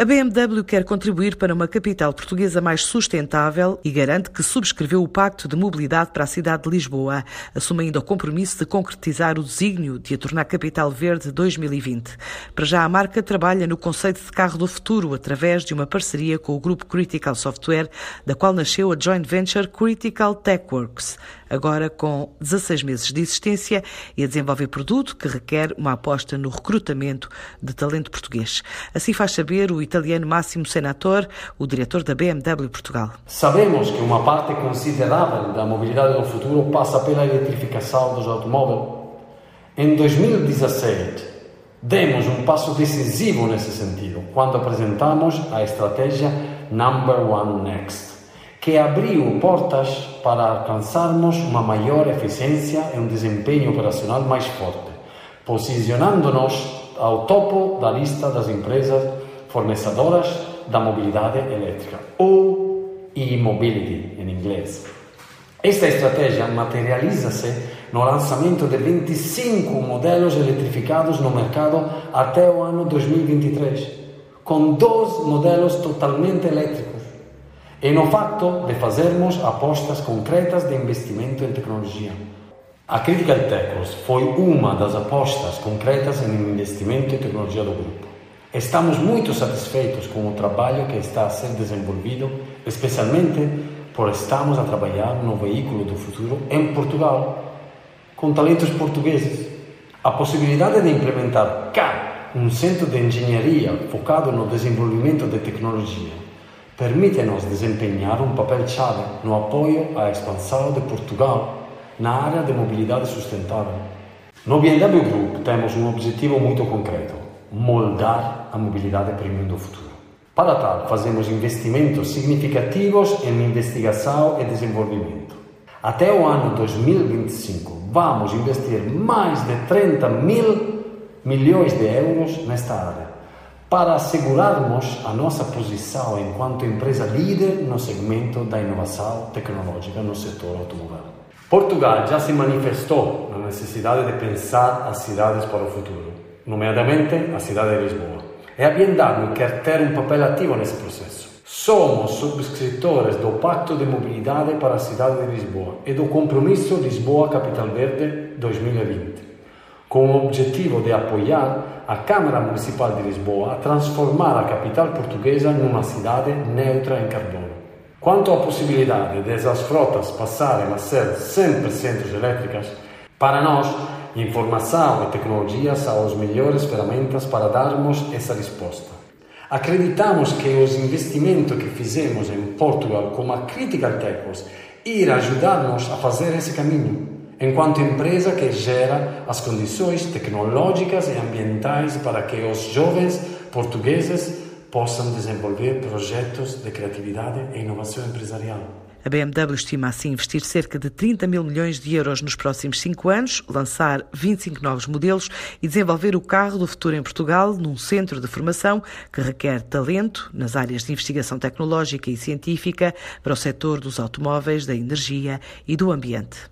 A BMW quer contribuir para uma capital portuguesa mais sustentável e garante que subscreveu o Pacto de Mobilidade para a cidade de Lisboa, assumindo o compromisso de concretizar o desígnio de a tornar capital verde 2020. Para já, a marca trabalha no conceito de carro do futuro através de uma parceria com o grupo Critical Software, da qual nasceu a joint venture Critical TechWorks, agora com 16 meses de existência e a desenvolver produto que requer uma aposta no recrutamento de talento português. Assim faz saber o italiano Massimo Senator, o diretor da BMW Portugal. Sabemos que uma parte considerável da mobilidade do futuro passa pela eletrificação dos automóveis. Em 2017, demos um passo decisivo nesse sentido quando apresentamos a estratégia Number One Next, que abriu portas para alcançarmos uma maior eficiência e um desempenho operacional mais forte, posicionando-nos ao topo da lista das empresas fornecedoras da mobilidade elétrica, ou e-mobility em inglês. Esta estratégia materializa-se no lançamento de 25 modelos eletrificados no mercado até o ano 2023, com dois modelos totalmente elétricos, e no facto de fazermos apostas concretas de investimento em tecnologia. A Critical Techos foi uma das apostas concretas em investimento em tecnologia do grupo. Estamos muito satisfeitos com o trabalho que está a ser desenvolvido, especialmente por estarmos a trabalhar no veículo do futuro em Portugal, com talentos portugueses. A possibilidade de implementar cá um centro de engenharia focado no desenvolvimento de tecnologia permite-nos desempenhar um papel-chave no apoio à expansão de Portugal na área de mobilidade sustentável. No BMW Group temos um objetivo muito concreto moldar a mobilidade premium do futuro. Para tal, fazemos investimentos significativos em investigação e desenvolvimento. Até o ano 2025, vamos investir mais de 30 mil milhões de euros nesta área, para assegurarmos a nossa posição enquanto empresa líder no segmento da inovação tecnológica no setor automóvel. Portugal já se manifestou na necessidade de pensar as cidades para o futuro nomeadamente a cidade de Lisboa. E a BMW quer ter um papel ativo nesse processo. Somos subscritores do Pacto de Mobilidade para a cidade de Lisboa e do Compromisso Lisboa Capital Verde 2020, com o objetivo de apoiar a Câmara Municipal de Lisboa a transformar a capital portuguesa numa cidade neutra em carbono. Quanto à possibilidade dessas frotas passarem a ser 100% elétricas, para nós Informação e tecnologia são as melhores ferramentas para darmos essa resposta. Acreditamos que os investimentos que fizemos em Portugal com a Critical Techos irá ajudar-nos a fazer esse caminho, enquanto empresa que gera as condições tecnológicas e ambientais para que os jovens portugueses possam desenvolver projetos de criatividade e inovação empresarial. A BMW estima assim investir cerca de 30 mil milhões de euros nos próximos cinco anos, lançar 25 novos modelos e desenvolver o carro do futuro em Portugal num centro de formação que requer talento nas áreas de investigação tecnológica e científica para o setor dos automóveis, da energia e do ambiente.